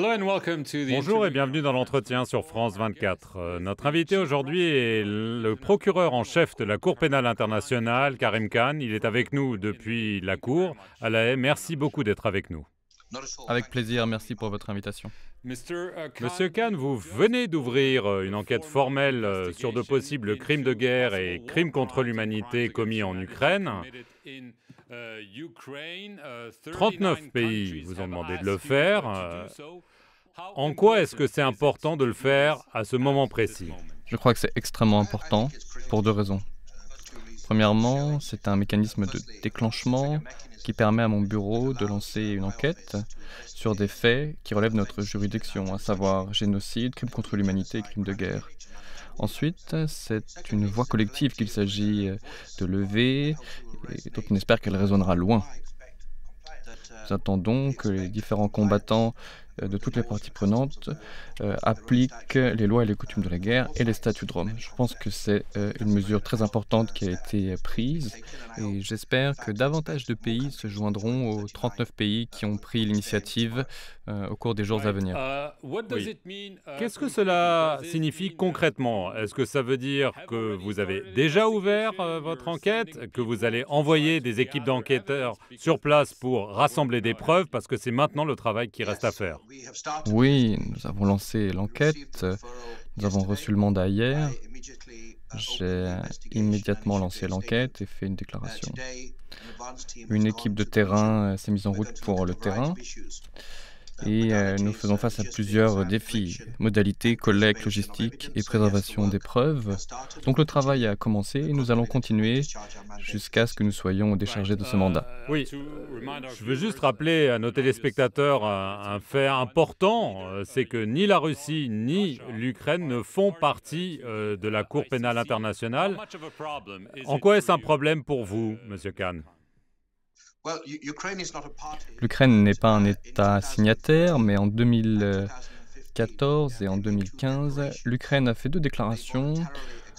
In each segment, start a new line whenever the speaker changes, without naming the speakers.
Bonjour et bienvenue dans l'entretien sur France 24. Euh, notre invité aujourd'hui est le procureur en chef de la Cour pénale internationale, Karim Khan. Il est avec nous depuis la Cour à La Haye. Merci beaucoup d'être avec nous.
Avec plaisir, merci pour votre invitation.
Monsieur Khan, vous venez d'ouvrir euh, une enquête formelle euh, sur de possibles crimes de guerre et crimes contre l'humanité commis en Ukraine. 39 pays vous ont demandé de le faire. Euh, en quoi est-ce que c'est important de le faire à ce moment précis
Je crois que c'est extrêmement important pour deux raisons. Premièrement, c'est un mécanisme de déclenchement qui permet à mon bureau de lancer une enquête sur des faits qui relèvent de notre juridiction, à savoir génocide, crime contre l'humanité et crimes de guerre. Ensuite, c'est une voix collective qu'il s'agit de lever, et donc on espère qu'elle résonnera loin. Nous attendons que les différents combattants euh, de toutes les parties prenantes euh, appliquent les lois et les coutumes de la guerre et les statuts de Rome. Je pense que c'est euh, une mesure très importante qui a été prise et j'espère que davantage de pays se joindront aux 39 pays qui ont pris l'initiative au cours des jours à venir.
Uh, Qu'est-ce que cela signifie concrètement? Est-ce que ça veut dire que vous avez déjà ouvert votre enquête, que vous allez envoyer des équipes d'enquêteurs sur place pour rassembler des preuves parce que c'est maintenant le travail qui reste à faire?
Oui, nous avons lancé l'enquête. Nous avons reçu le mandat hier. J'ai immédiatement lancé l'enquête et fait une déclaration. Une équipe de terrain s'est mise en route pour le terrain et euh, nous faisons face à plusieurs défis, modalités, collecte, logistique et préservation des preuves. Donc le travail a commencé et nous allons continuer jusqu'à ce que nous soyons déchargés de ce mandat.
Oui, je veux juste rappeler à nos téléspectateurs un, fait important, euh, c'est que ni la Russie ni l'Ukraine ne font partie euh, de la Cour pénale internationale. En quoi est-ce un problème pour vous, Monsieur Khan
L'Ukraine n'est pas un État signataire, mais en 2014 et en 2015, l'Ukraine a fait deux déclarations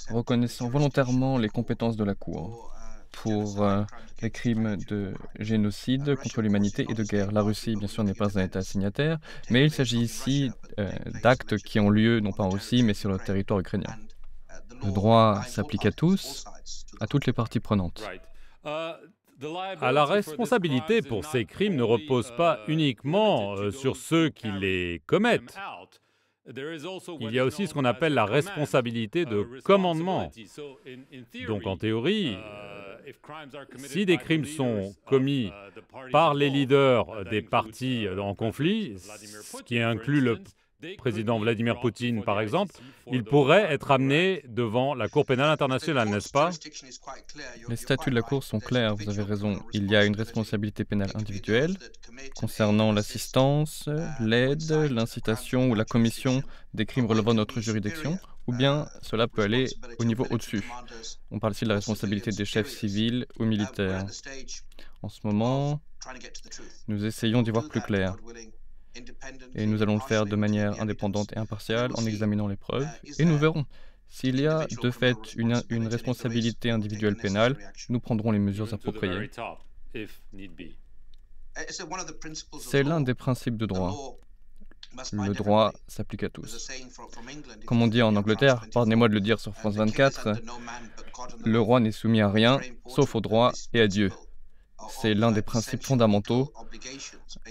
reconnaissant volontairement les compétences de la Cour pour euh, les crimes de génocide contre l'humanité et de guerre. La Russie, bien sûr, n'est pas un État signataire, mais il s'agit ici euh, d'actes qui ont lieu non pas en Russie, mais sur le territoire ukrainien. Le droit s'applique à tous, à toutes les parties prenantes.
Uh, la responsabilité pour ces crimes ne repose pas uniquement euh, sur ceux qui les commettent. Il y a aussi ce qu'on appelle la responsabilité de commandement. Donc en théorie, si des crimes sont commis par les leaders des partis en conflit, ce qui inclut le président Vladimir Poutine, par exemple, il pourrait être amené devant la Cour pénale internationale, n'est-ce pas
Les statuts de la Cour sont clairs, vous avez raison. Il y a une responsabilité pénale individuelle concernant l'assistance, l'aide, l'incitation ou la commission des crimes relevant de notre juridiction, ou bien cela peut aller au niveau au-dessus. On parle ici de la responsabilité des chefs civils ou militaires. En ce moment, nous essayons d'y voir plus clair. Et nous allons le faire de manière indépendante et impartiale en examinant les preuves. Et nous verrons. S'il y a de fait une, une responsabilité individuelle pénale, nous prendrons les mesures appropriées. C'est l'un des principes de droit. Le droit s'applique à tous. Comme on dit en Angleterre, pardonnez-moi de le dire sur France 24, le roi n'est soumis à rien, sauf au droit et à Dieu. C'est l'un des principes fondamentaux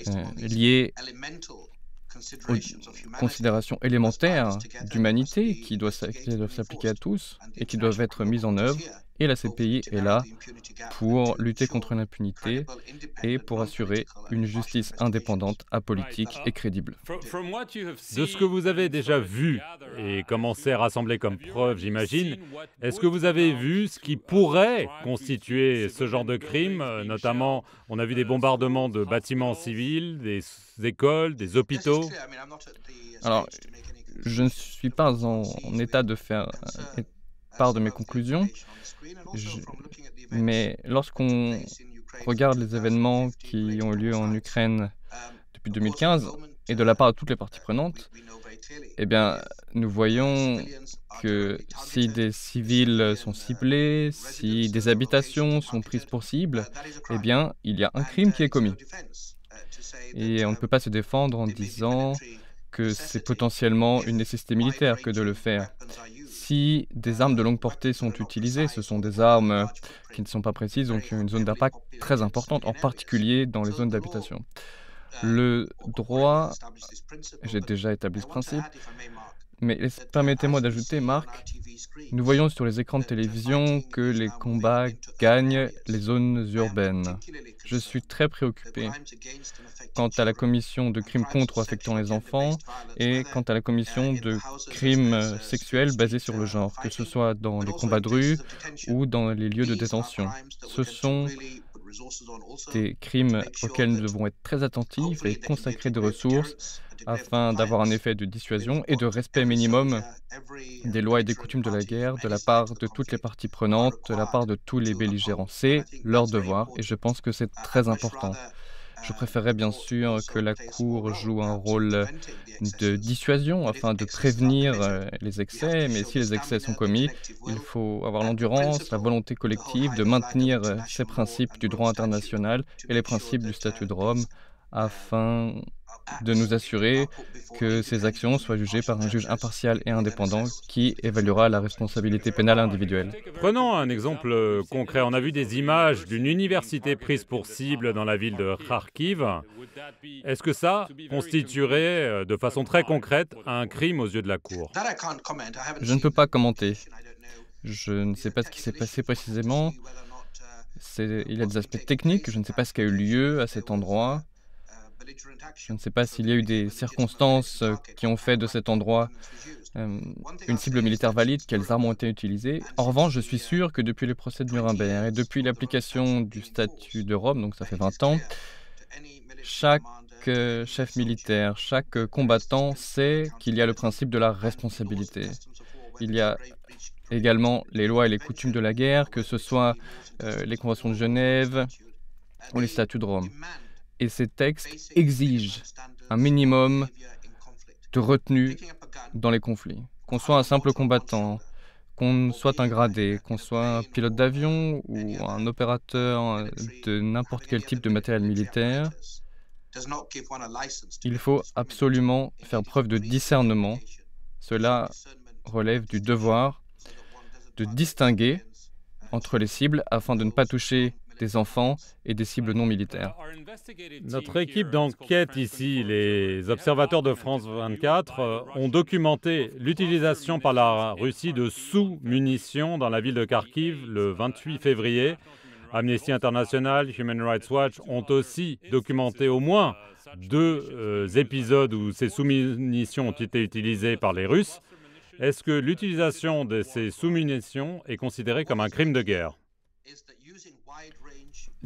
euh, liés aux considérations élémentaires d'humanité qui doivent s'appliquer à tous et qui doivent être mises en œuvre et la CPI est là pour lutter contre l'impunité et pour assurer une justice indépendante, apolitique et crédible.
De ce que vous avez déjà vu et commencé à rassembler comme preuve, j'imagine, est-ce que vous avez vu ce qui pourrait constituer ce genre de crime Notamment, on a vu des bombardements de bâtiments civils, des écoles, des hôpitaux.
Alors, je ne suis pas en état de faire part de mes conclusions. Mais lorsqu'on regarde les événements qui ont eu lieu en Ukraine depuis 2015 et de la part de toutes les parties prenantes, eh bien, nous voyons que si des civils sont ciblés, si des habitations sont prises pour cible, eh bien, il y a un crime qui est commis. Et on ne peut pas se défendre en disant que c'est potentiellement une nécessité militaire que de le faire. Si des armes de longue portée sont utilisées, ce sont des armes qui ne sont pas précises, donc une zone d'impact très importante, en particulier dans les zones d'habitation. Le droit, j'ai déjà établi ce principe, mais permettez-moi d'ajouter, Marc, nous voyons sur les écrans de télévision que les combats gagnent les zones urbaines. Je suis très préoccupé quant à la commission de crimes contre ou affectant les enfants et quant à la commission de crimes sexuels basés sur le genre, que ce soit dans les combats de rue ou dans les lieux de détention. Ce sont des crimes auxquels nous devons être très attentifs et consacrer des ressources afin d'avoir un effet de dissuasion et de respect minimum des lois et des coutumes de la guerre de la part de toutes les parties prenantes, de la part de tous les belligérants. C'est leur devoir et je pense que c'est très important. Je préférerais bien sûr que la Cour joue un rôle de dissuasion afin de prévenir euh, les excès, mais si les excès sont commis, il faut avoir l'endurance, la volonté collective de maintenir euh, ces principes du droit international et les principes du statut de Rome afin de nous assurer que ces actions soient jugées par un juge impartial et indépendant qui évaluera la responsabilité pénale individuelle.
Prenons un exemple concret. On a vu des images d'une université prise pour cible dans la ville de Kharkiv. Est-ce que ça constituerait euh, de façon très concrète un crime aux yeux de la Cour?
Je ne peux pas commenter. Je ne sais pas ce qui s'est passé précisément. Il y a des aspects techniques. Je ne sais pas ce qui a eu lieu à cet endroit. Je ne sais pas s'il y a eu des circonstances euh, qui ont fait de cet endroit euh, une cible militaire valide, quelles armes ont été utilisées. En revanche, je suis sûr que depuis les procès de Nuremberg et depuis l'application du statut de Rome, donc ça fait 20 ans, chaque euh, chef militaire, chaque combattant sait qu'il y a le principe de la responsabilité. Il y a également les lois et les coutumes de la guerre, que ce soit les conventions de Genève ou les statuts de Rome et ces textes exigent un minimum de retenue dans les conflits. Qu'on soit un simple combattant, qu'on soit un gradé, qu'on soit un pilote d'avion ou un opérateur de n'importe quel type de matériel militaire, il faut absolument faire preuve de discernement. Cela relève du devoir de distinguer entre les cibles afin de ne pas toucher des enfants et des cibles non militaires.
Notre équipe d'enquête ici, les observateurs de France 24, euh, ont documenté l'utilisation par la Russie de sous-munitions dans la ville de Kharkiv le 28 février. Amnesty International, Human Rights Watch ont aussi documenté au moins deux euh, épisodes où ces sous-munitions ont été utilisées par les Russes. Est-ce que l'utilisation de ces sous-munitions est considérée comme un crime de guerre?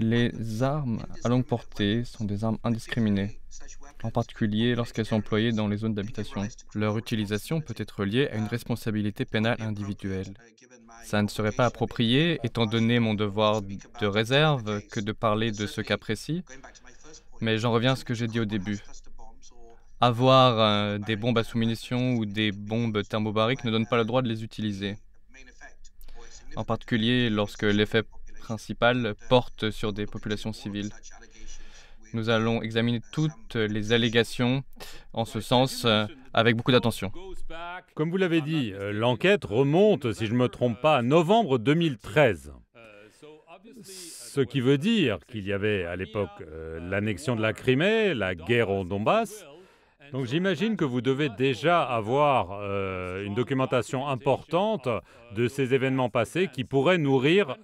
Les armes à longue portée sont des armes indiscriminées, en particulier lorsqu'elles sont employées dans les zones d'habitation. Leur utilisation peut être liée à une responsabilité pénale individuelle. Ça ne serait pas approprié, étant donné mon devoir de réserve, que de parler de ce cas précis, mais j'en reviens à ce que j'ai dit au début. Avoir euh, des bombes à sous-munitions ou des bombes thermobariques ne donne pas le droit de les utiliser. En particulier lorsque l'effet principale porte sur des populations civiles. Nous allons examiner toutes les allégations en ce sens euh, avec beaucoup d'attention.
Comme vous l'avez dit, euh, l'enquête remonte, si je ne me trompe pas, à novembre 2013. Ce qui veut dire qu'il y avait à l'époque euh, l'annexion de la Crimée, la guerre au Donbass, donc j'imagine que vous devez déjà avoir une documentation importante de ces événements passés qui pourraient nourrir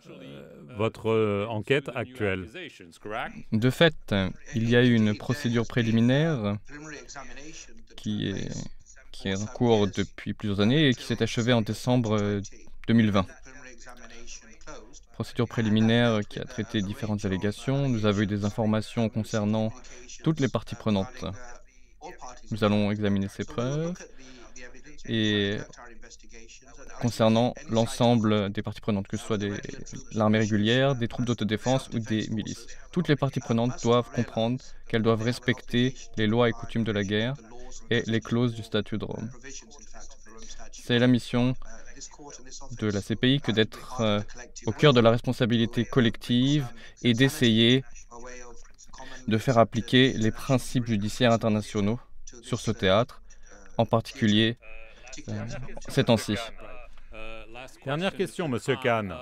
votre euh, enquête actuelle
De fait, il y a eu une procédure préliminaire qui est, en cours depuis plusieurs années et qui s'est achevée en décembre 2020. Euh, procédure préliminaire qui a traité différentes allégations. Nous avons eu des informations concernant toutes les parties prenantes. Nous allons examiner ces preuves et concernant l'ensemble des parties prenantes, que ce soit l'armée régulière, des troupes d'autodéfense ou des milices. Toutes les parties prenantes doivent comprendre qu'elles doivent respecter les lois et coutumes de la guerre et les clauses du statut de Rome. C'est la mission de la CPI que d'être euh, au cœur de la responsabilité collective et d'essayer de faire appliquer les principes judiciaires internationaux sur ce théâtre, en particulier ces temps-ci.
Dernière question, Monsieur Kahn.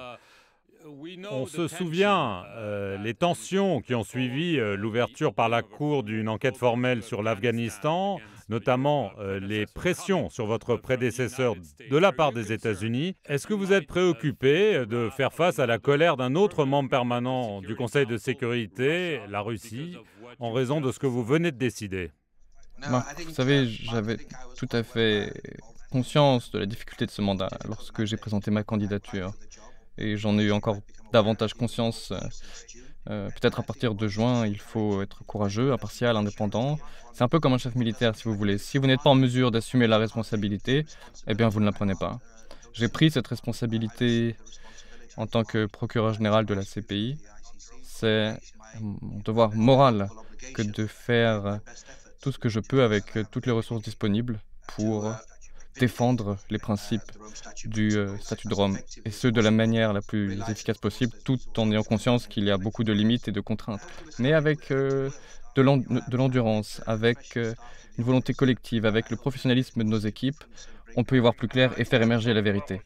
On se souvient euh, les tensions qui ont suivi euh, l'ouverture par la Cour d'une enquête formelle sur l'Afghanistan, notamment euh, les pressions sur votre prédécesseur de la part des États-Unis. Est-ce que vous êtes préoccupé de faire face à la colère d'un autre membre permanent du Conseil de sécurité, la Russie, en raison de ce que vous venez de décider?
Vous savez, j'avais tout à fait de la difficulté de ce mandat lorsque j'ai présenté ma candidature et j'en ai eu encore davantage conscience. Euh, euh, peut-être à partir de juin, il faut être courageux, impartial, indépendant. C'est un peu comme un chef militaire, si vous voulez. Si vous n'êtes pas en mesure d'assumer la responsabilité, eh bien, vous ne la prenez pas. J'ai pris cette responsabilité en tant que procureur général de la CPI. C'est mon devoir moral que de faire tout ce que je peux avec toutes les ressources disponibles pour défendre les principes du euh, statut de Rome, et ce de la manière la plus efficace possible, tout en ayant conscience qu'il y a beaucoup de limites et de contraintes, mais avec euh, de l'endurance, avec euh, une volonté collective, avec le professionnalisme de nos équipes, on peut y voir plus clair et faire émerger la vérité.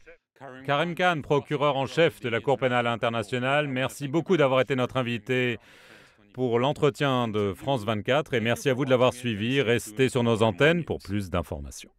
Karim Khan, procureur en chef de la Cour pénale internationale, merci beaucoup d'avoir été notre invité pour l'entretien de France 24 et merci à vous de l'avoir suivi. Restez sur nos antennes pour plus d'informations.